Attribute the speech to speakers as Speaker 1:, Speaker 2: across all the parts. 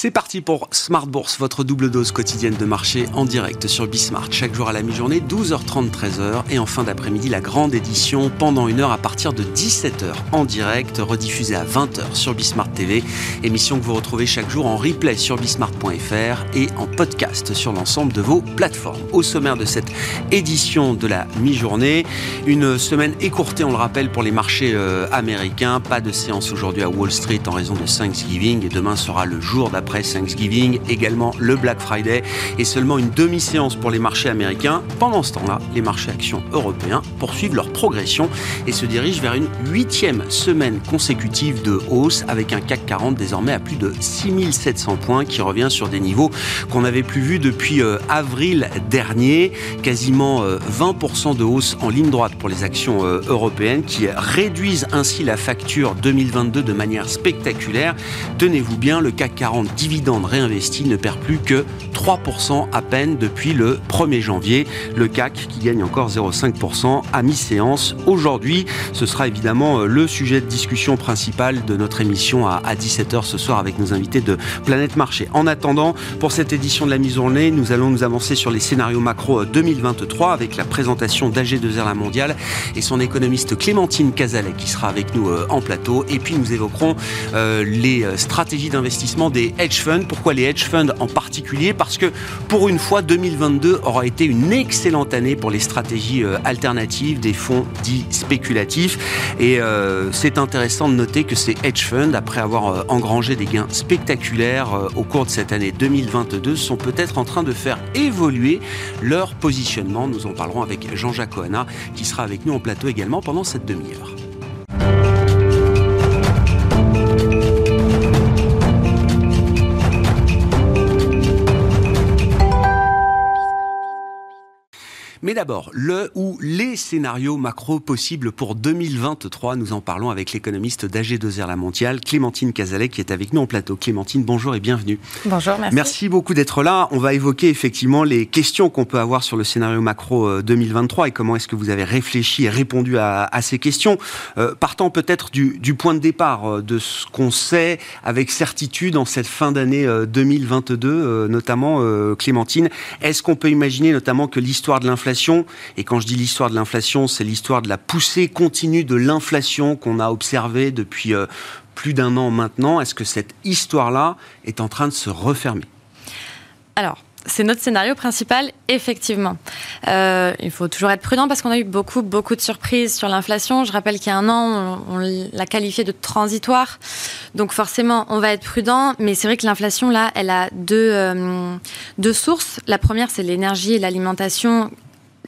Speaker 1: C'est parti pour Smart Bourse, votre double dose quotidienne de marché en direct sur Bismart. Chaque jour à la mi-journée, 12h30, 13h. Et en fin d'après-midi, la grande édition pendant une heure à partir de 17h en direct, rediffusée à 20h sur Bismart TV. Émission que vous retrouvez chaque jour en replay sur bismart.fr et en podcast sur l'ensemble de vos plateformes. Au sommaire de cette édition de la mi-journée, une semaine écourtée, on le rappelle, pour les marchés euh, américains. Pas de séance aujourd'hui à Wall Street en raison de Thanksgiving. Et demain sera le jour d'après après Thanksgiving, également le Black Friday et seulement une demi-séance pour les marchés américains. Pendant ce temps-là, les marchés actions européens poursuivent leur progression et se dirigent vers une huitième semaine consécutive de hausse avec un CAC 40 désormais à plus de 6700 points qui revient sur des niveaux qu'on n'avait plus vus depuis euh, avril dernier. Quasiment 20% euh, de hausse en ligne droite pour les actions euh, européennes qui réduisent ainsi la facture 2022 de manière spectaculaire. Tenez-vous bien, le CAC 40 dividende réinvesti ne perd plus que 3% à peine depuis le 1er janvier. Le CAC qui gagne encore 0,5% à mi-séance. Aujourd'hui, ce sera évidemment euh, le sujet de discussion principal de notre émission à 17h ce soir avec nos invités de Planète Marché. En attendant, pour cette édition de la mi-journée, nous allons nous avancer sur les scénarios macro 2023 euh, avec la présentation d'AG2R La Mondiale et son économiste Clémentine Cazalet qui sera avec nous euh, en plateau. Et puis nous évoquerons les stratégies d'investissement des Pourquoi les hedge funds en particulier? Parce que pour une fois, 2022 aura été une excellente année pour les stratégies euh, alternatives des fonds dits spéculatifs. Et euh, c'est intéressant de noter que ces hedge funds, après avoir euh, engrangé des gains spectaculaires au cours de cette année 2022, sont peut-être en train de faire évoluer leur positionnement. Nous en parlerons avec Jean-Jacques Ohana, qui sera avec nous en plateau également pendant cette demi-heure. Mais d'abord, le ou les scénarios macro possibles pour 2023. Nous en parlons avec l'économiste d'AG2R La Mondiale, Clémentine Cazalet, qui est avec nous en plateau. Clémentine, bonjour et bienvenue.
Speaker 2: Bonjour, merci.
Speaker 1: Merci beaucoup d'être là. On va évoquer effectivement les questions qu'on peut avoir sur le scénario macro 2023 euh, et comment est-ce que vous avez réfléchi et répondu à, ces questions. Euh, partant peut-être du, point de départ euh, de ce qu'on sait avec certitude en cette fin d'année 2022, notamment Clémentine, est-ce qu'on peut imaginer notamment que l'histoire de l'inflation et quand je dis l'histoire de l'inflation, c'est l'histoire de la poussée continue de l'inflation qu'on a observée depuis euh, plus d'un an maintenant. Est-ce que cette histoire-là est en train de se refermer?
Speaker 2: Alors, c'est notre scénario principal, effectivement. Euh, il faut toujours être prudent parce qu'on a eu beaucoup, beaucoup de surprises sur l'inflation. Je rappelle qu'il y a un an, on, l'a qualifiée de transitoire. Donc forcément, on va être prudent. Mais c'est vrai que l'inflation, là, elle a deux, euh, deux sources. La première, c'est l'énergie et l'alimentation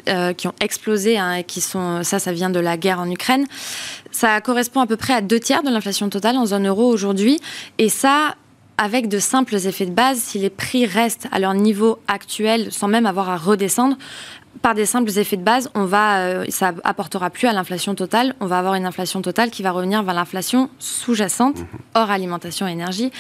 Speaker 2: euh, qui ont explosé hein, et qui sont ça ça vient de la guerre en Ukraine ça correspond à peu près à deux tiers de l'inflation totale en zone euro aujourd'hui. Et ça avec de simples effets de base, si les prix restent à leur niveau actuel sans même avoir à redescendre, par des simples effets de base, on va, euh, ça apportera plus à l'inflation totale. On va avoir une inflation totale qui va revenir vers l'inflation sous-jacente, mhm. hors alimentation et énergie,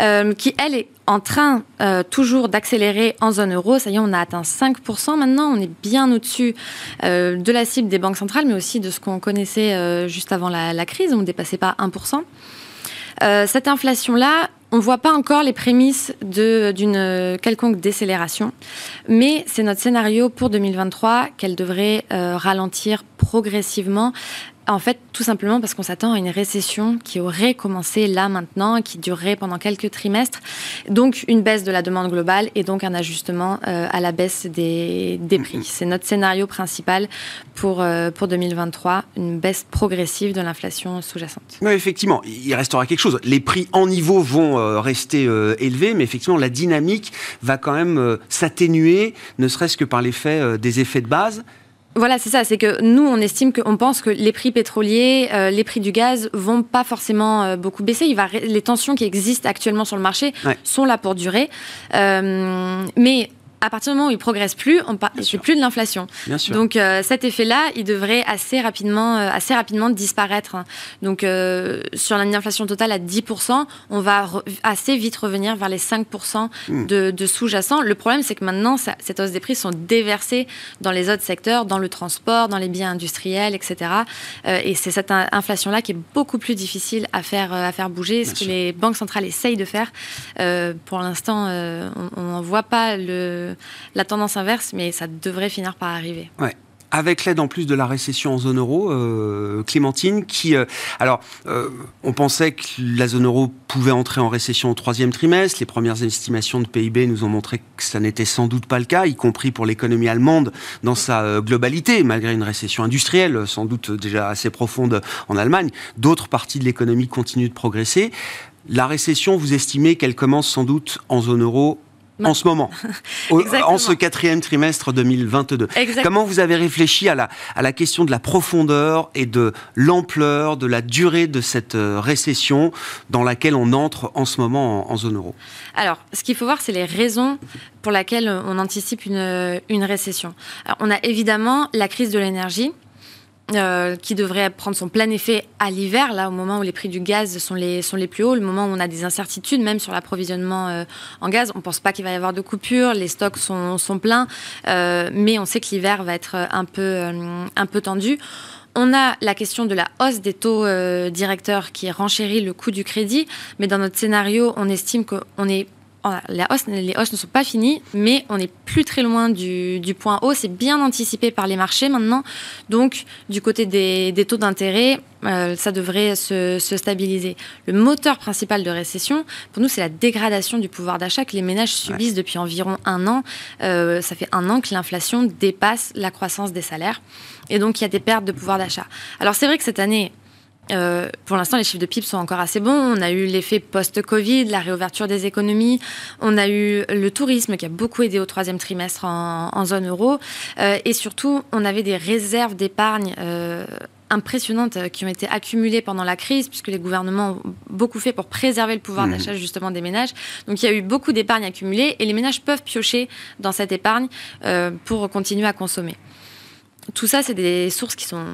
Speaker 2: euh, qui, elle, est en train euh, toujours d'accélérer en zone euro. Ça y est, on a atteint 5% maintenant. On est bien au-dessus de la cible des banques centrales, mais aussi de ce qu'on connaissait juste avant la, la, crise. On ne dépassait pas 1%. cette inflation-là, on ne voit pas encore les prémices d'une quelconque décélération, mais c'est notre scénario pour 2023 qu'elle devrait euh, ralentir progressivement en fait, tout simplement parce qu'on s'attend à une récession qui aurait commencé là maintenant, qui durerait pendant quelques trimestres. Donc, une baisse de la demande globale et donc un ajustement euh, à la baisse des, prix. C'est notre scénario principal pour, euh, pour 2023, une baisse progressive de l'inflation sous-jacente.
Speaker 1: Oui, effectivement, il restera quelque chose. Les prix en niveau vont euh, rester élevés, mais effectivement, la dynamique va quand même s'atténuer, ne serait-ce que par l'effet des effets de base.
Speaker 2: Voilà, c'est ça. C'est que nous, on estime qu'on pense que les prix pétroliers, euh, les prix du gaz vont pas forcément euh, beaucoup baisser. Il va, les tensions qui existent actuellement sur le marché sont là pour durer. Euh, mais à partir du moment où il progresse plus, on c'est plus de l'inflation. Donc euh, cet effet-là, il devrait assez rapidement, euh, assez rapidement disparaître. Donc euh, sur l'inflation totale à 10%, on va assez vite revenir vers les 5% hmm. de, de sous-jacent. Le problème, c'est que maintenant, ça, cette hausse des prix sont déversées dans les autres secteurs, dans le transport, dans les biens industriels, etc. et c'est cette inflation-là qui est beaucoup plus difficile à faire, à faire bouger. Ce que les banques centrales essayent de faire. pour l'instant, on n'en voit pas le la tendance inverse, mais ça devrait finir par arriver.
Speaker 1: Avec l'aide en plus de la récession en zone euro, euh, Clémentine, qui, euh, alors, euh, on pensait que la zone euro pouvait entrer en récession au troisième trimestre. Les premières estimations de PIB nous ont montré que ça n'était sans doute pas le cas, y compris pour l'économie allemande dans sa globalité, malgré une récession industrielle sans doute déjà assez profonde en Allemagne. D'autres parties de l'économie continuent de progresser. La récession, vous estimez qu'elle commence sans doute en zone euro en ce moment, en ce quatrième trimestre 2022. Comment vous avez réfléchi à la, à la question de la profondeur et de l'ampleur, de la durée de cette euh, récession dans laquelle on entre en ce moment en, zone euro?
Speaker 2: Alors, ce qu'il faut voir, c'est les raisons pour lesquelles on anticipe une, une récession. Alors, on a évidemment la crise de l'énergie euh, qui devrait prendre son plein effet à l'hiver, là, au moment où les prix du gaz sont les, sont les plus hauts, le moment où on a des incertitudes, même sur l'approvisionnement euh, en gaz. On ne pense pas qu'il va y avoir de coupure, les stocks sont, sont pleins, euh, mais on sait que l'hiver va être un peu, un peu tendu. On a la question de la hausse des taux directeurs qui renchérit le coût du crédit, mais dans notre scénario, on estime qu'on est les hausses ne sont pas finies, mais on n'est plus très loin du, point haut. C'est bien anticipé par les marchés maintenant. Donc, du côté des, taux d'intérêt, euh, ça devrait se, stabiliser. Le moteur principal de récession, pour nous, c'est la dégradation du pouvoir d'achat que les ménages subissent depuis environ un an. Euh, ça fait un an que l'inflation dépasse la croissance des salaires. Et donc, il y a des pertes de pouvoir d'achat. Alors, c'est vrai que cette année, euh, pour l'instant, les chiffres de PIB sont encore assez bons. On a eu l'effet post-Covid, la réouverture des économies. On a eu le tourisme qui a beaucoup aidé au troisième trimestre en, zone euro. Euh, et surtout, on avait des réserves d'épargne. Euh, impressionnantes qui ont été accumulées pendant la crise, puisque les gouvernements ont beaucoup fait pour préserver le pouvoir mmh. d'achat justement des ménages. Donc il y a eu beaucoup d'épargne accumulée et les ménages peuvent piocher dans cette épargne pour continuer à consommer. Tout ça, c'est des sources qui sont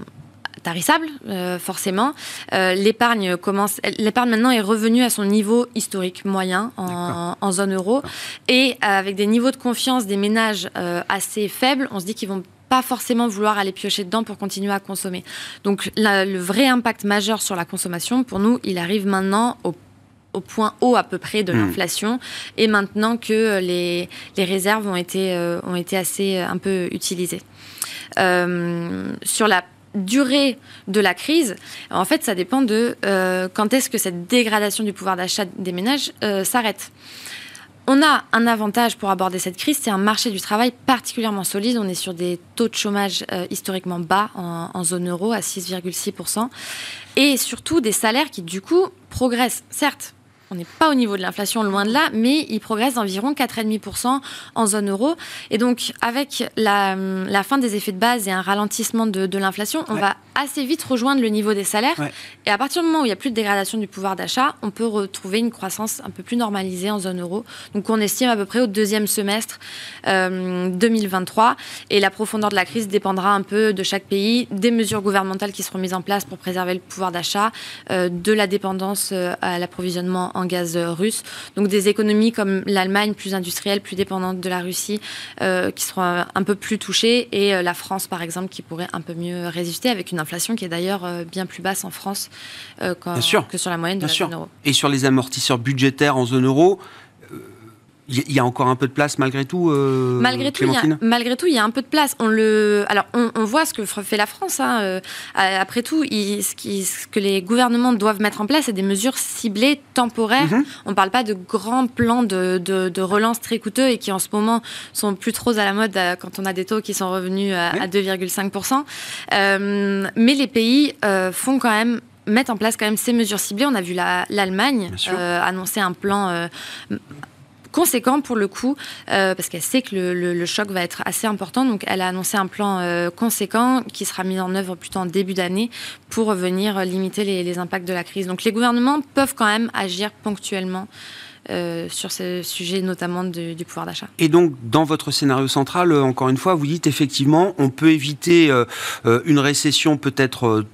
Speaker 2: tarissable, euh, forcément. Euh, l'épargne commence, l'épargne maintenant est revenue à son niveau historique moyen en, zone euro, et avec des niveaux de confiance des ménages euh, assez faibles, on se dit qu'ils vont pas forcément vouloir aller piocher dedans pour continuer à consommer. Donc le vrai impact majeur sur la consommation, pour nous, il arrive maintenant au point haut à peu près de hmm. l'inflation et maintenant que les, les réserves ont été, ont été assez un peu utilisées. sur la durée de la crise, en fait, ça dépend de euh, quand est-ce que cette dégradation du pouvoir d'achat des ménages euh, s'arrête. On a un avantage pour aborder cette crise, c'est un marché du travail particulièrement solide. On est sur des taux de chômage euh, historiquement bas en, en, zone euro à 6,6%. Et surtout des salaires qui, du coup, progressent. Certes, on n'est pas au niveau de l'inflation, loin de là, mais il progresse d'environ 4,5% en zone euro. Et donc, avec la, fin des effets de base et un ralentissement de, l'inflation, on va assez vite rejoindre le niveau des salaires. Et à partir du moment où il n'y a plus de dégradation du pouvoir d'achat, on peut retrouver une croissance un peu plus normalisée en zone euro. Donc, on estime à peu près au deuxième semestre 2023. Euh, et la profondeur de la crise dépendra un peu de chaque pays, des mesures gouvernementales qui seront mises en place pour préserver le pouvoir d'achat, euh, de la dépendance euh, à l'approvisionnement en gaz russe. Donc des économies comme l'Allemagne, plus industrielle, plus dépendante de la Russie, euh, qui seront un peu plus touchées, et euh, la France, par exemple, qui pourrait un peu mieux résister avec une inflation qui est d'ailleurs euh, bien plus basse en France que sur la moyenne de la zone euro.
Speaker 1: Et sur les amortisseurs budgétaires en zone euro, il y a encore un peu de place malgré tout.
Speaker 2: Euh, malgré tout, il y a, malgré tout, il y a un peu de place. On le, alors on, voit ce que fait la France. Hein, euh, après tout, ce, qui, ce, que les gouvernements doivent mettre en place, c'est des mesures ciblées, temporaires. Mhm. On ne parle pas de grands plans de, de, relance très coûteux et qui en ce moment sont plus trop à la mode euh, quand on a des taux qui sont revenus à, 2,5%. mais les pays font quand même mettre en place quand même ces mesures ciblées. On a vu l'Allemagne annoncer un plan conséquent pour le coup, euh, parce qu'elle sait que le, choc va être assez important. Donc elle a annoncé un plan euh, conséquent qui sera mis en œuvre plutôt en début d'année pour venir limiter les, impacts de la crise. Donc les gouvernements peuvent quand même agir ponctuellement sur ce sujet notamment du pouvoir d'achat.
Speaker 1: Et donc, dans votre scénario central, encore une fois, vous dites effectivement, on peut éviter une récession peut-être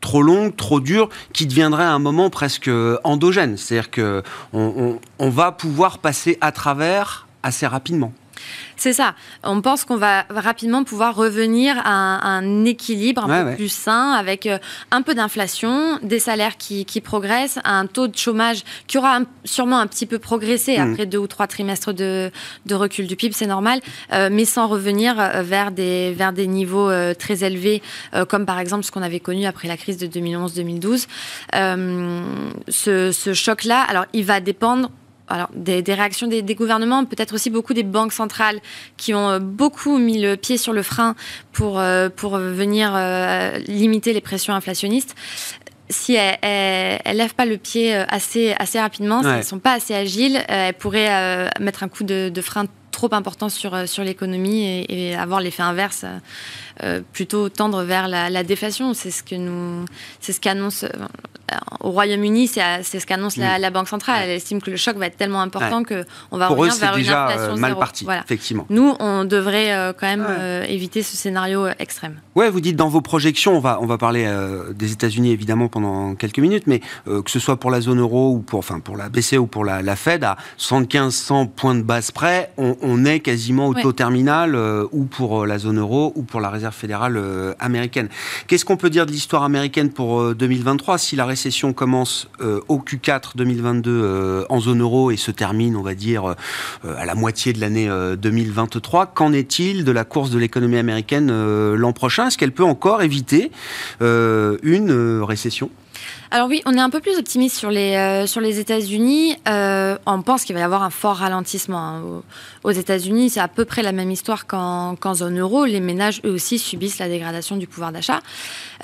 Speaker 1: trop longue, trop dure, qui deviendrait à un moment presque endogène. C'est-à-dire qu'on on va pouvoir passer à travers assez rapidement.
Speaker 2: C'est ça. On pense qu'on va rapidement pouvoir revenir à un, équilibre un peu plus sain avec euh, un peu d'inflation, des salaires qui, progressent, un taux de chômage qui aura sûrement un petit peu progressé mm. après deux ou trois trimestres de, recul du PIB, c'est normal, euh, mais sans revenir euh, vers des, vers des niveaux très élevés, comme par exemple ce qu'on avait connu après la crise de 2011-2012. ce, ce choc-là, alors il va dépendre alors, des, réactions des, gouvernements, peut-être aussi beaucoup des banques centrales qui ont euh, beaucoup mis le pied sur le frein pour, euh, pour venir euh, limiter les pressions inflationnistes. Si elles ne lèvent pas le pied assez, assez rapidement, si elles ne sont pas assez agiles, elles pourraient mettre un coup de, frein trop important sur, sur l'économie et, et, avoir l'effet inverse euh, plutôt tendre vers la, déflation. C'est ce que nous, c'est ce qu'annonce euh, au Royaume-Uni, c'est, ce qu'annonce la, Banque centrale. Elle estime que le choc va être tellement important que on va
Speaker 1: Pour
Speaker 2: revenir
Speaker 1: vers
Speaker 2: une
Speaker 1: déjà
Speaker 2: inflation
Speaker 1: euh, mal parti, effectivement.
Speaker 2: Nous, on devrait quand même éviter ce scénario extrême.
Speaker 1: Ouais, vous dites dans vos projections, on va on va parler des États-Unis évidemment pendant quelques minutes, mais que ce soit pour la zone euro ou pour enfin pour la BCE ou pour la, Fed à 75-100 points de base près, on, est quasiment au taux terminal ou pour la zone euro ou pour la réserve fédérale euh, américaine. Qu'est-ce qu'on peut dire de l'histoire américaine pour 2023 euh, Si la récession commence euh, au Q4 2022 en zone euro et se termine, on va dire, à la moitié de l'année 2023, qu'en est-il de la course de l'économie américaine l'an prochain? Est-ce qu'elle peut encore éviter une récession?
Speaker 2: Alors oui, on est un peu plus optimiste sur les, euh, sur les États-Unis. Euh, on pense qu'il va y avoir un fort ralentissement. Hein. Aux États-Unis, c'est à peu près la même histoire qu'en zone euro. Les ménages, eux aussi, subissent la dégradation du pouvoir d'achat.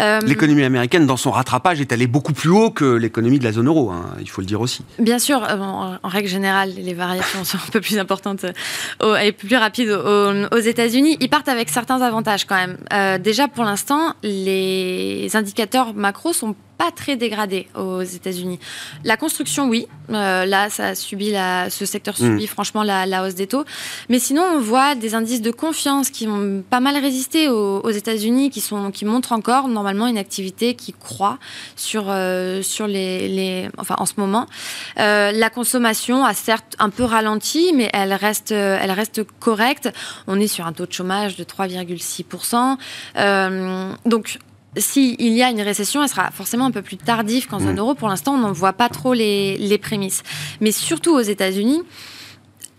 Speaker 1: Euh, l'économie américaine, dans son rattrapage, est allée beaucoup plus haut que l'économie de la zone euro, hein, il faut le dire aussi.
Speaker 2: Bien sûr, en, règle générale, les variations sont un peu plus importantes et plus rapides aux, États-Unis. Ils partent avec certains avantages quand même. déjà, pour l'instant, les indicateurs macro sont pas très dégradé aux États-Unis. La construction, oui. Euh, là, ça a subi la, ce secteur mm. subit franchement la, hausse des taux. Mais sinon, on voit des indices de confiance qui ont pas mal résisté aux, États-Unis, qui, sont, qui montrent encore normalement une activité qui croît sur, euh, sur les, les, enfin, en ce moment. Euh, la consommation a certes un peu ralenti, mais elle reste, elle reste correcte. On est sur un taux de chômage de 3,6%. donc, s'il y a une récession, elle sera forcément un peu plus tardive qu'en zone euro. Pour l'instant, on n'en voit pas trop les, prémices. Mais surtout aux États-Unis,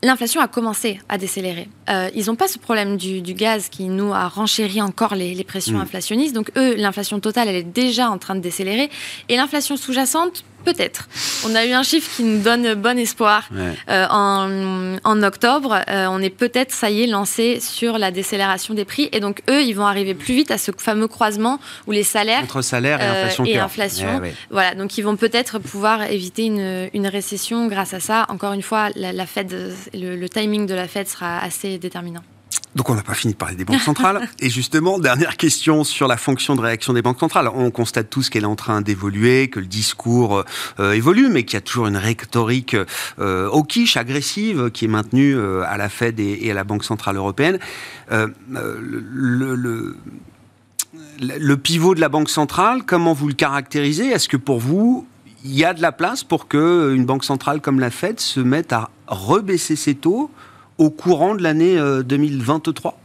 Speaker 2: L'inflation a commencé à décélérer. Euh, ils n'ont pas ce problème du, gaz qui nous a renchéri encore les, pressions mm. inflationnistes. Donc eux, l'inflation totale, elle est déjà en train de décélérer. Et l'inflation sous-jacente, Peut-être. On a eu un chiffre qui nous donne bon espoir euh, en, octobre. Euh, on est peut-être, ça y est, lancé sur la décélération des prix. Et donc, eux, ils vont arriver plus vite à ce fameux croisement où les salaires.
Speaker 1: Entre salaire et euh, inflation.
Speaker 2: et inflation. Voilà. Donc, ils vont peut-être pouvoir éviter une, récession grâce à ça. Encore une fois, la, Fed, le timing de la Fed sera assez déterminant.
Speaker 1: Donc on n'a pas fini de parler des banques centrales. Et justement, dernière question sur la fonction de réaction des banques centrales. On constate tous qu'elle est en train d'évoluer, que le discours euh, évolue, mais qu'il y a toujours une rhétorique euh, au quiche, agressive, qui est maintenue euh, à la Fed et, à la Banque centrale européenne. le, le pivot de la Banque centrale, comment vous le caractérisez? Est-ce que pour vous, il y a de la place pour qu'une banque centrale comme la Fed se mette à rebaisser ses taux au courant de l'année 2023 euh,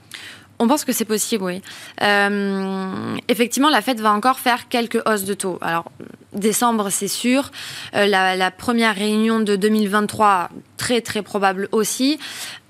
Speaker 2: on pense que c'est possible, oui. Euh, effectivement, la Fed va encore faire quelques hausses de taux. Alors, décembre, c'est sûr. Euh, la, première réunion de 2023, très très probable aussi.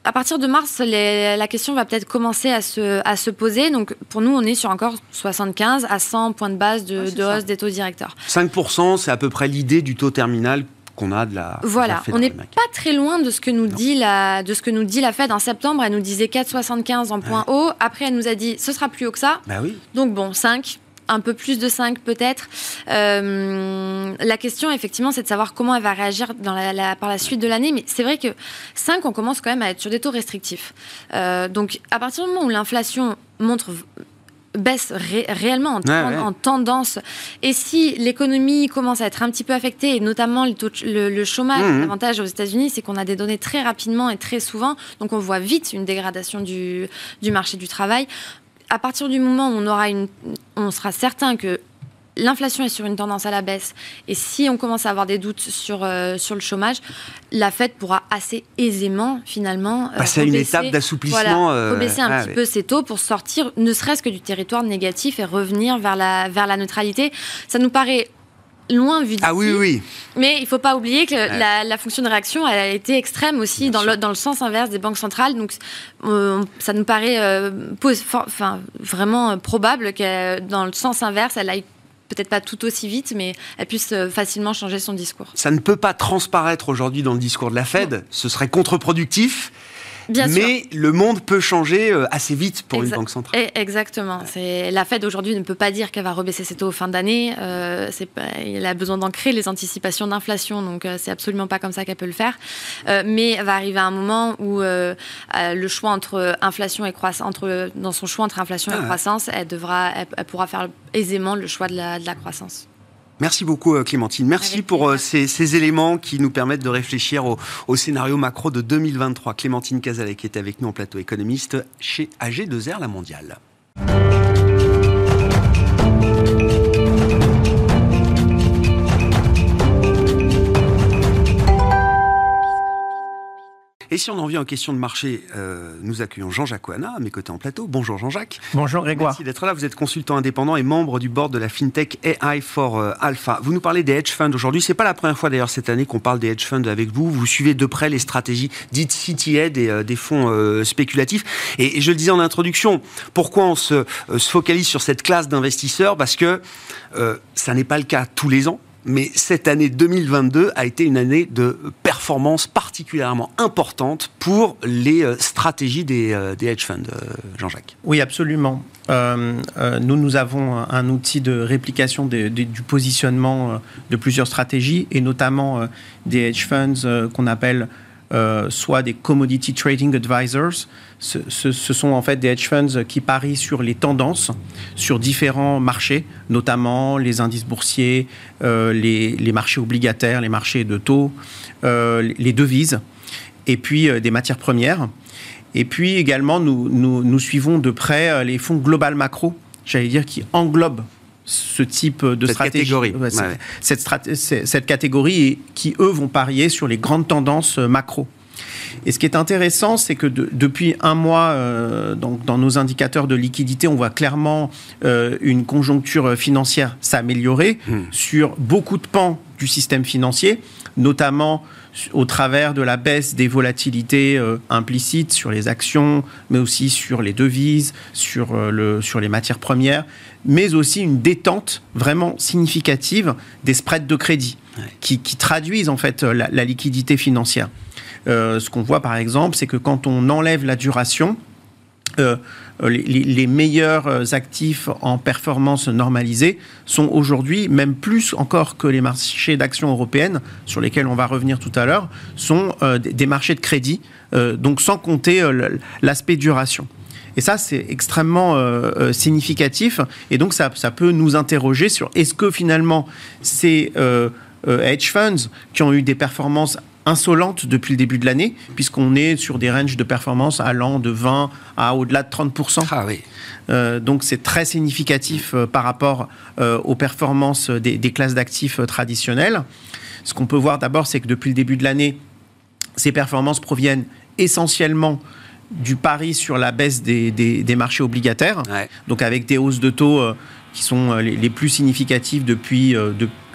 Speaker 2: À partir de mars, la question va peut-être commencer à se, à se poser. Donc, pour nous, on est sur encore 75 à 100 points de base de, de hausse des taux directeurs.
Speaker 1: 5%, c'est à peu près l'idée du taux terminal qu'on a de la.
Speaker 2: Voilà, on n'est pas très loin de ce que nous dit la de ce que nous dit la Fed en septembre. Elle nous disait 4,75 en point haut. Après, elle nous a dit ce sera plus haut que ça.
Speaker 1: Bah oui.
Speaker 2: Donc bon, 5 un peu plus de 5 peut-être. Euh, la question, effectivement, c'est de savoir comment elle va réagir dans la, par la suite de l'année. Mais c'est vrai que 5, on commence quand même à être sur des taux restrictifs. Euh, donc, à partir du moment où l'inflation montre baisse réellement en, tendance. Et si l'économie commence à être un petit peu affectée, et notamment le, chômage, mmh. l'avantage aux États-Unis, c'est qu'on a des données très rapidement et très souvent, donc on voit vite une dégradation du, du marché du travail. À partir du moment où on aura une, on sera certain que l'inflation est sur une tendance à la baisse et si on commence à avoir des doutes sur, euh, sur le chômage, la Fed pourra assez aisément finalement
Speaker 1: euh, passer à une étape d'assouplissement,
Speaker 2: voilà, euh, rebaisser un petit peu ses taux pour sortir ne serait-ce que du territoire négatif et revenir vers la, vers la neutralité. Ça nous paraît loin vu d'ici.
Speaker 1: Ah oui, oui.
Speaker 2: Mais il ne faut pas oublier que la, fonction de réaction elle a été extrême aussi dans le, dans le, sens inverse des banques centrales. Donc ça nous paraît vraiment probable que dans le sens inverse, elle aille peut-être pas tout aussi vite, mais elle puisse euh, facilement changer son discours.
Speaker 1: Ça ne peut pas transparaître aujourd'hui dans le discours de la Fed. Ce serait contre-productif mais le monde peut changer euh, assez vite pour une banque centrale.
Speaker 2: Eh, exactement. C'est la Fed aujourd'hui ne peut pas dire qu'elle va rebaisser ses taux fin d'année. Euh, elle a besoin d'ancrer les anticipations d'inflation, donc euh, c'est absolument pas comme ça qu'elle peut le faire. mais elle va arriver à un moment où le choix entre inflation et croissance, entre dans son choix entre inflation et ah croissance, elle devra, elle, pourra faire aisément le choix de la, de la croissance.
Speaker 1: Merci beaucoup euh, Clémentine. Merci pour euh, ces, éléments qui nous permettent de réfléchir au, scénario macro de 2023. Clémentine Cazalet qui est avec nous en plateau économiste chez AG2R La Mondiale. Et si on en vient aux questions de marché, euh, nous accueillons Jean-Jacques Ouana à mes côtés en plateau. Bonjour Jean-Jacques.
Speaker 3: Bonjour Grégoire.
Speaker 1: Merci d'être là. Vous êtes consultant indépendant et membre du board de la FinTech AI for euh, Alpha. Vous nous parlez des hedge funds aujourd'hui. C'est pas la première fois d'ailleurs cette année qu'on parle des hedge funds avec vous. Vous suivez de près les stratégies dites CTA des, euh, des fonds spéculatifs. Et, je le disais en introduction, pourquoi on se, se focalise sur cette classe d'investisseurs? Parce que ça n'est pas le cas tous les ans mais cette année 2022 a été une année de performance particulièrement importante pour les euh, stratégies des, euh, hedge funds, euh, Jean-Jacques.
Speaker 3: Oui, absolument. nous, nous avons un outil de réplication du positionnement de plusieurs stratégies, et notamment des hedge funds qu'on appelle soit des commodity trading advisors, ce, sont en fait des hedge funds qui parient sur les tendances sur différents marchés, notamment les indices boursiers, euh, les, marchés obligataires, les marchés de taux, euh, les devises, et puis euh, des matières premières. Et puis également, nous, nous, suivons de près les fonds global macro, j'allais dire, qui englobent ce type de
Speaker 1: cette
Speaker 3: stratégie.
Speaker 1: Catégorie.
Speaker 3: Cette, cette, catégorie qui, eux, vont parier sur les grandes tendances macro. Et ce qui est intéressant, c'est que depuis un mois, euh, dans nos indicateurs de liquidité, on voit clairement euh, une conjoncture financière s'améliorer hmm. sur beaucoup de pans du système financier, notamment au travers de la baisse des volatilités euh, implicites sur les actions, mais aussi sur les devises, sur, le, sur les matières premières, mais aussi une détente vraiment significative des spreads de crédit, qui, traduisent en fait la liquidité financière. Euh, ce qu'on voit par exemple, c'est que quand on enlève la duration, euh, les, meilleurs actifs en performance normalisée sont aujourd'hui, même plus encore que les marchés d'actions européennes, sur lesquels on va revenir tout à l'heure, sont euh, des marchés de crédit, donc sans compter l'aspect duration. Et ça, c'est extrêmement significatif. Et donc, ça, ça, peut nous interroger sur est-ce que finalement ces hedge funds qui ont eu des performances insolente depuis le début de l'année, puisqu'on est sur des ranges de performance allant de 20 à au-delà de 30%.
Speaker 1: Ah oui.
Speaker 3: Euh, donc c'est très significatif euh, par rapport euh, aux performances des, classes d'actifs traditionnelles. Ce qu'on peut voir d'abord, c'est que depuis le début de l'année, ces performances proviennent essentiellement du pari sur la baisse des, marchés obligataires, donc avec des hausses de taux qui sont les, plus significatives depuis,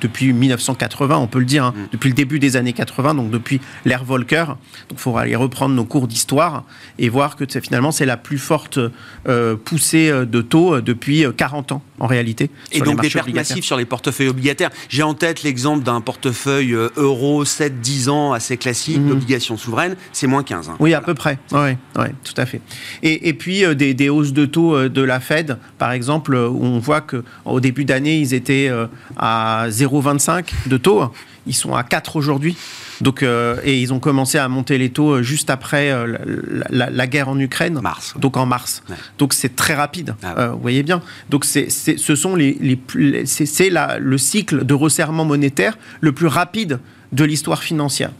Speaker 3: depuis 1980, on peut le dire, hein, mm. depuis le début des années 80, donc depuis l'ère Volcker. Donc il faudra aller reprendre nos cours d'histoire et voir que finalement c'est la plus forte euh, poussée euh, de taux euh, depuis 40 ans en réalité.
Speaker 1: Et donc des pertes massives sur les portefeuilles obligataires. J'ai en tête l'exemple d'un portefeuille euro 7-10 ans assez classique, mm. d'obligations souveraines, c'est moins 15. Hein.
Speaker 3: Oui, à peu près. Oui, ouais, tout à fait. Et, puis des, des, hausses de taux de la Fed, par exemple, où on voit qu'au début d'année, ils étaient à 0 0,25 de taux. Ils sont à 4 aujourd'hui. Donc, euh, et ils ont commencé à monter les taux juste après la, guerre en Ukraine.
Speaker 1: Mars.
Speaker 3: Donc en mars. Donc c'est très rapide. Ah vous voyez bien. Donc c'est, ce sont les, les c'est, le cycle de resserrement monétaire le plus rapide de l'histoire financière.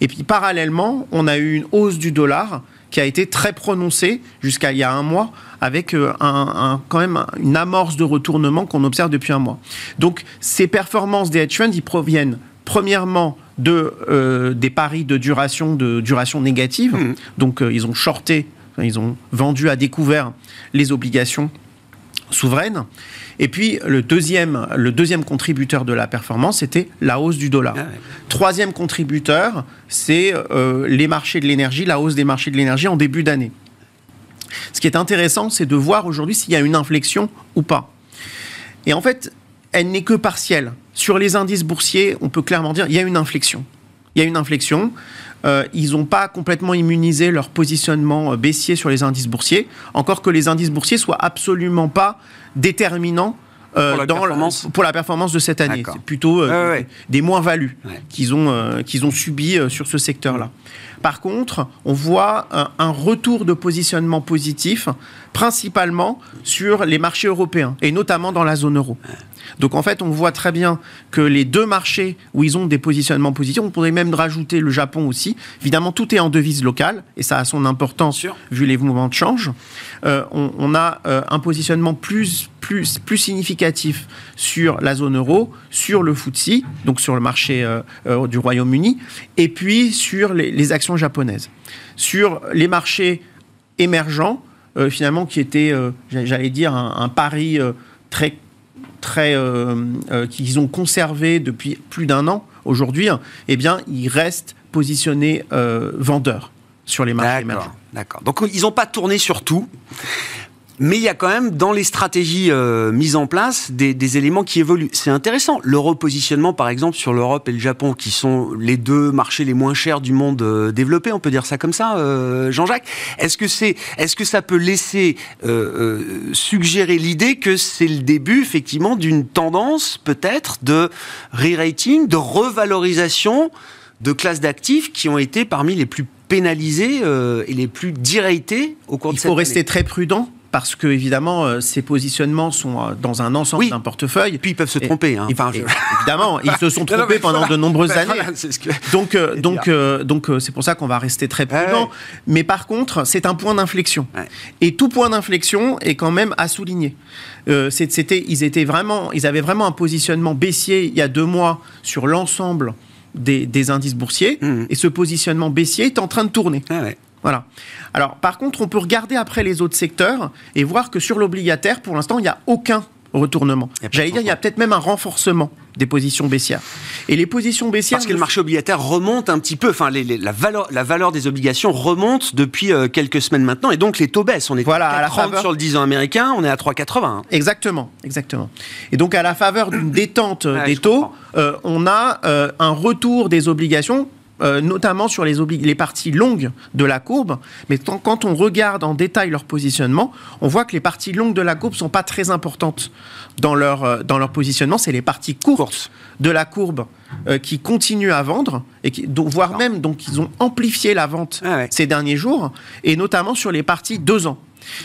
Speaker 3: Et puis parallèlement, on a eu une hausse du dollar qui a été très prononcée jusqu'à il y a un mois, avec euh, un, quand même une amorce de retournement qu'on observe depuis un mois. Donc ces performances des hedge funds, ils proviennent premièrement de, euh, des paris de duration, de duration négative. Mmh. Donc euh, ils ont shorté, ils ont vendu à découvert les obligations souveraines. Et puis le deuxième, le deuxième contributeur de la performance, c'était la hausse du dollar. Ah Troisième contributeur, c'est euh, les marchés de l'énergie, la hausse des marchés de l'énergie en début d'année. Ce qui est intéressant, c'est de voir aujourd'hui s'il y a une inflexion ou pas. Et en fait, elle n'est que partielle. Sur les indices boursiers, on peut clairement dire qu'il y a une inflexion. Il y a une inflexion. Euh, ils n'ont pas complètement immunisé leur positionnement euh, baissier sur les indices boursiers, encore que les indices boursiers soient absolument pas déterminants euh, pour, la dans pour, la performance de cette année. C'est plutôt des moins-values qu'ils ont, qu'ils ont subi sur ce secteur-là. Par contre, on voit un, retour de positionnement positif, principalement sur les marchés européens, et notamment dans la zone euro. Donc en fait, on voit très bien que les deux marchés où ils ont des positionnements positifs, on pourrait même rajouter le Japon aussi. Évidemment, tout est en devise locale, et ça a son importance vu les mouvements de change. Euh, on, a euh, un positionnement plus, plus, plus significatif sur la zone euro, sur le FTSE, donc sur le marché euh, du Royaume-Uni, et puis sur les actions japonaise. Sur les marchés émergents, euh, finalement, qui étaient, euh, j'allais dire, un, pari euh, très, très, qu'ils ont conservé depuis plus d'un an aujourd'hui, eh bien, ils restent positionnés vendeurs sur les marchés.
Speaker 1: D'accord. Donc, ils n'ont pas tourné sur tout. Mais il y a quand même dans les stratégies euh, mises en place des, éléments qui évoluent. C'est intéressant. Le repositionnement, par exemple, sur l'Europe et le Japon, qui sont les deux marchés les moins chers du monde euh, développé, on peut dire ça comme ça, euh, Jean-Jacques. Est-ce que c'est, est-ce que ça peut laisser suggérer l'idée que c'est le début, effectivement, d'une tendance peut-être de re-rating, de revalorisation de classes d'actifs qui ont été parmi les plus pénalisées et les plus directées au cours de cette
Speaker 3: année? Il faut rester très prudent parce que évidemment euh, ces positionnements sont euh, dans un ensemble d'un portefeuille.
Speaker 1: Puis ils peuvent se tromper. Hein.
Speaker 3: Enfin, évidemment, ils se sont trompés pendant de nombreuses années. Donc, euh, donc, donc, c'est pour ça qu'on va rester très prudent. Mais par contre, c'est un point d'inflexion. Et tout point d'inflexion est quand même à souligner. c'était, ils étaient vraiment, ils avaient vraiment un positionnement baissier il y a deux mois sur l'ensemble des, indices boursiers. Mmh. Et ce positionnement baissier est en train de tourner. Ah voilà. Alors, par contre, on peut regarder après les autres secteurs et voir que sur l'obligataire, pour l'instant, il n'y a aucun retournement. J'allais dire, il y a peut-être même un renforcement des positions baissières. Et les positions baissières...
Speaker 1: Parce que le marché obligataire remonte un petit peu, enfin, la, valeur, la valeur des obligations remonte depuis euh, quelques semaines maintenant, et donc les taux baissent. On est voilà, à, 30 sur le 10 ans américain, on est à 3,80. Hein.
Speaker 3: Exactement, exactement. Et donc, à la faveur d'une détente des taux, euh, on a euh, un retour des obligations euh, notamment sur les, les, parties longues de la courbe. Mais quand on regarde en détail leur positionnement, on voit que les parties longues de la courbe ne sont pas très importantes dans leur, euh, dans leur positionnement. C'est les parties courtes de la courbe euh, qui continuent à vendre, et qui, voire même donc ils ont amplifié la vente ah ces derniers jours, et notamment sur les parties deux ans.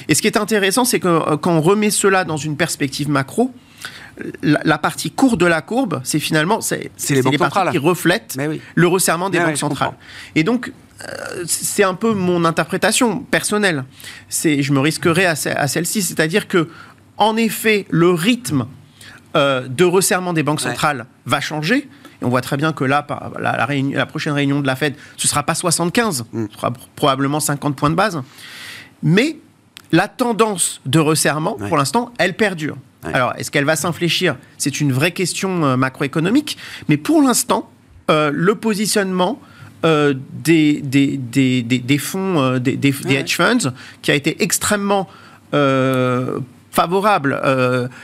Speaker 3: Et ce qui est intéressant, c'est que quand on remet cela dans une perspective macro, la, partie courte de la courbe, c'est finalement c'est les, les parties qui reflètent le resserrement des banques centrales. Et donc euh, c'est un peu mon interprétation personnelle. C'est, je me risquerai à, celle-ci, c'est-à-dire que en effet, le rythme euh, de resserrement des banques centrales va changer. Et on voit très bien que là, la, la, prochaine réunion de la Fed, ce ne sera pas 75, mm. ce sera probablement 50 points de base. Mais la tendance de resserrement, pour l'instant, elle perdure. Alors, est-ce qu'elle va s'infléchir? C'est une vraie question euh, macroéconomique. Mais pour l'instant, euh, le positionnement euh, des, des, des, des, fonds, des, hedge funds, qui a été extrêmement favorable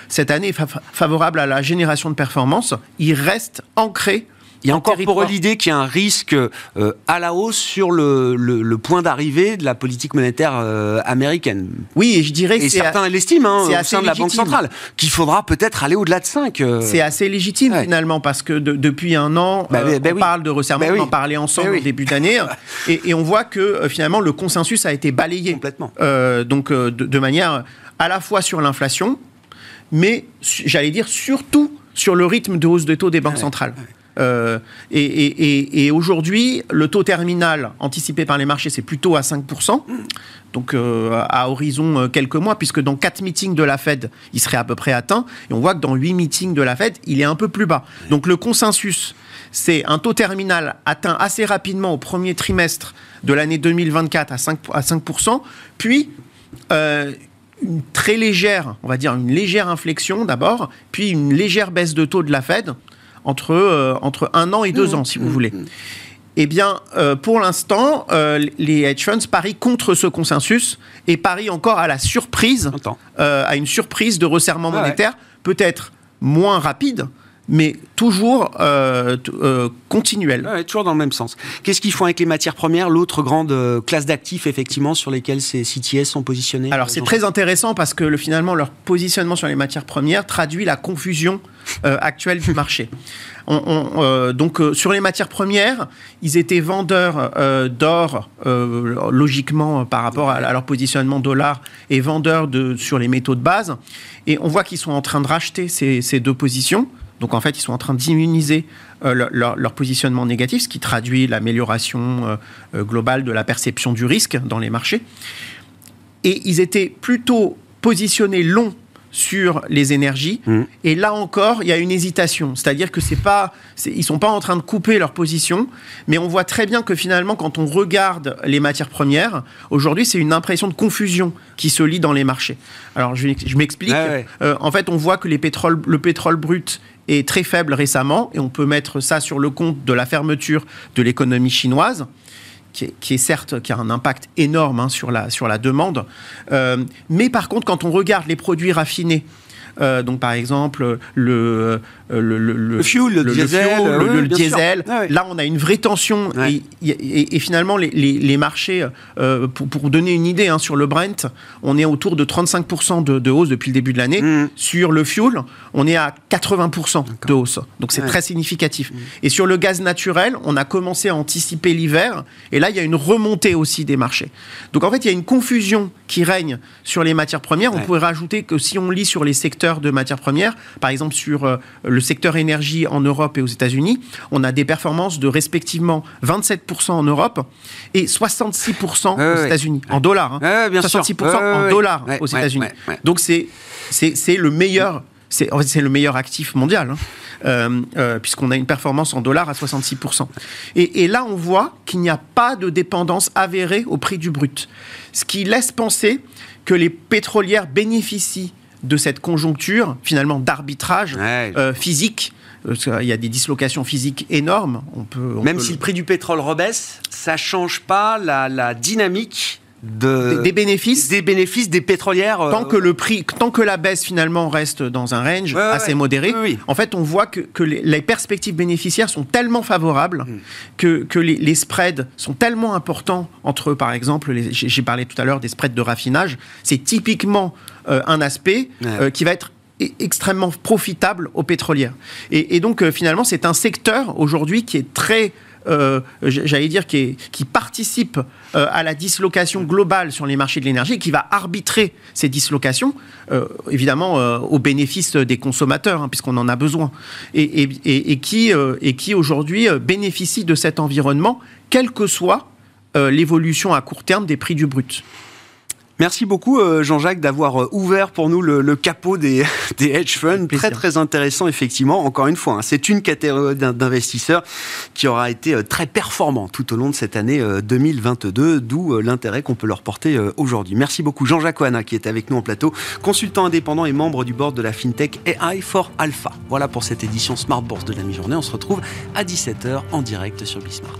Speaker 3: cette année, favorable à la génération de performance, il reste ancré
Speaker 1: Il y a encore pour l'idée qu'il y a un risque euh, à la hausse sur le, le, point d'arrivée de la politique monétaire euh, américaine.
Speaker 3: Oui, et je dirais que
Speaker 1: et certains l'estiment hein, au sein de la Banque centrale, qu'il faudra peut-être aller au-delà de 5.
Speaker 3: Euh. C'est assez légitime finalement, parce que depuis un an, bah, bah on parle de resserrement, bah on en parlait ensemble au début d'année, et, et, on voit que finalement le consensus a été balayé.
Speaker 1: Complètement.
Speaker 3: donc de, de manière à la fois sur l'inflation, mais j'allais dire surtout sur le rythme de hausse des taux des banques centrales. Euh, et, aujourd'hui, le taux terminal anticipé par les marchés, c'est plutôt à 5%. Donc euh, à horizon euh, quelques mois, puisque dans 4 meetings de la Fed, il serait à peu près atteint. Et on voit que dans 8 meetings de la Fed, il est un peu plus bas. Donc le consensus, c'est un taux terminal atteint assez rapidement au premier trimestre de l'année 2024 à 5%, à 5% puis une très légère, on va dire une légère inflexion d'abord, puis une légère baisse de taux de la Fed entre, euh, entre un an et deux mmh. ans, si vous mmh. voulez. Eh bien, euh, pour l'instant, euh, les hedge funds parient contre ce consensus et parient encore à la surprise, à une surprise de resserrement ah monétaire, peut-être moins rapide, mais toujours euh, euh, continuel.
Speaker 1: toujours dans le même sens. Qu'est-ce qu'ils font avec les matières premières, l'autre grande euh, classe d'actifs effectivement sur lesquels ces CTS sont positionnés?
Speaker 3: Alors c'est très intéressant parce que le, finalement leur positionnement sur les matières premières traduit la confusion actuelle du marché. donc sur les matières premières, ils étaient vendeurs d'or logiquement par rapport à, leur positionnement dollar et vendeurs de, sur les métaux de base. Et on voit qu'ils sont en train de racheter ces, ces deux positions. Donc en fait, ils sont en train d'immuniser euh, leur, positionnement négatif, ce qui traduit l'amélioration euh, euh, globale de la perception du risque dans les marchés. Et ils étaient plutôt positionnés longs sur les énergies. Mmh. Et là encore, il y a une hésitation. C'est-à-dire que c'est pas, ils sont pas en train de couper leur position, mais on voit très bien que finalement, quand on regarde les matières premières, aujourd'hui, c'est une impression de confusion qui se lit dans les marchés. Alors, je, m'explique. en fait, on voit que les pétroles, le pétrole brut est très faible récemment, et on peut mettre ça sur le compte de la fermeture de l'économie chinoise. Qui est, certes qui a un impact énorme hein, sur, la, sur la demande. Euh, mais par contre, quand on regarde les produits raffinés, euh, donc par exemple le
Speaker 1: euh, le, le, le, fuel, le, diesel,
Speaker 3: le, diesel. Ah Là, on a une vraie tension et, et, finalement les, les, les marchés, euh, pour, pour, donner une idée hein, sur le Brent, on est autour de 35% de, de, hausse depuis le début de l'année. Mm. Sur le fuel, on est à 80% de hausse. Donc c'est très significatif. Mm. Et sur le gaz naturel, on a commencé à anticiper l'hiver et là, il y a une remontée aussi des marchés. Donc en fait, il y a une confusion qui règne sur les matières premières. On pourrait rajouter que si on lit sur les secteurs de matières premières, par exemple sur euh, le secteur énergie en Europe et aux États-Unis, on a des performances de respectivement 27% en Europe et 66% aux États-unis, en dollars.
Speaker 1: Hein.
Speaker 3: 66% en dollars aux États-Unis. Donc c'est c'est le meilleur c'est en fait, c'est le meilleur actif mondial, hein. euh, euh, puisqu'on a une performance en dollars à 66%. Et, et là, on voit qu'il n'y a pas de dépendance avérée au prix du brut, ce qui laisse penser que les pétrolières bénéficient de cette conjoncture finalement d'arbitrage euh, physique. Il y a des dislocations physiques énormes. On peut,
Speaker 1: Même si le... prix du pétrole rebaisse, ça change pas la, la dynamique de,
Speaker 3: des, bénéfices
Speaker 1: des bénéfices des pétrolières
Speaker 3: tant que le prix tant que la baisse finalement reste dans un range assez modéré en fait on voit que, que les, perspectives bénéficiaires sont tellement favorables mm. que, que les, les, spreads sont tellement importants entre par exemple j'ai parlé tout à l'heure des spreads de raffinage c'est typiquement euh, un aspect euh, qui va être e-, extrêmement profitable aux pétrolières. Et, donc euh, finalement, c'est un secteur aujourd'hui qui est très j'allais dire, qui, participe à la dislocation globale sur les marchés de l'énergie, qui va arbitrer ces dislocations, évidemment au bénéfice des consommateurs, hein, puisqu'on en a besoin, et qui aujourd'hui bénéficie de cet environnement, quelle que soit l'évolution à court terme des prix du brut.
Speaker 1: Merci beaucoup euh, Jean-Jacques d'avoir euh, ouvert pour nous le, capot des, hedge funds. Très très intéressant effectivement. Encore une fois, hein, c'est une catégorie d'investisseurs qui aura été euh, très performant tout au long de cette année 2022, d'où l'intérêt qu'on peut leur porter aujourd'hui. Merci beaucoup Jean-Jacques Oana qui est avec nous en plateau, consultant indépendant et membre du board de la FinTech AI for Alpha. Voilà pour cette édition Smart Bourse de la mi-journée. On se retrouve à 17h en direct sur Bismart.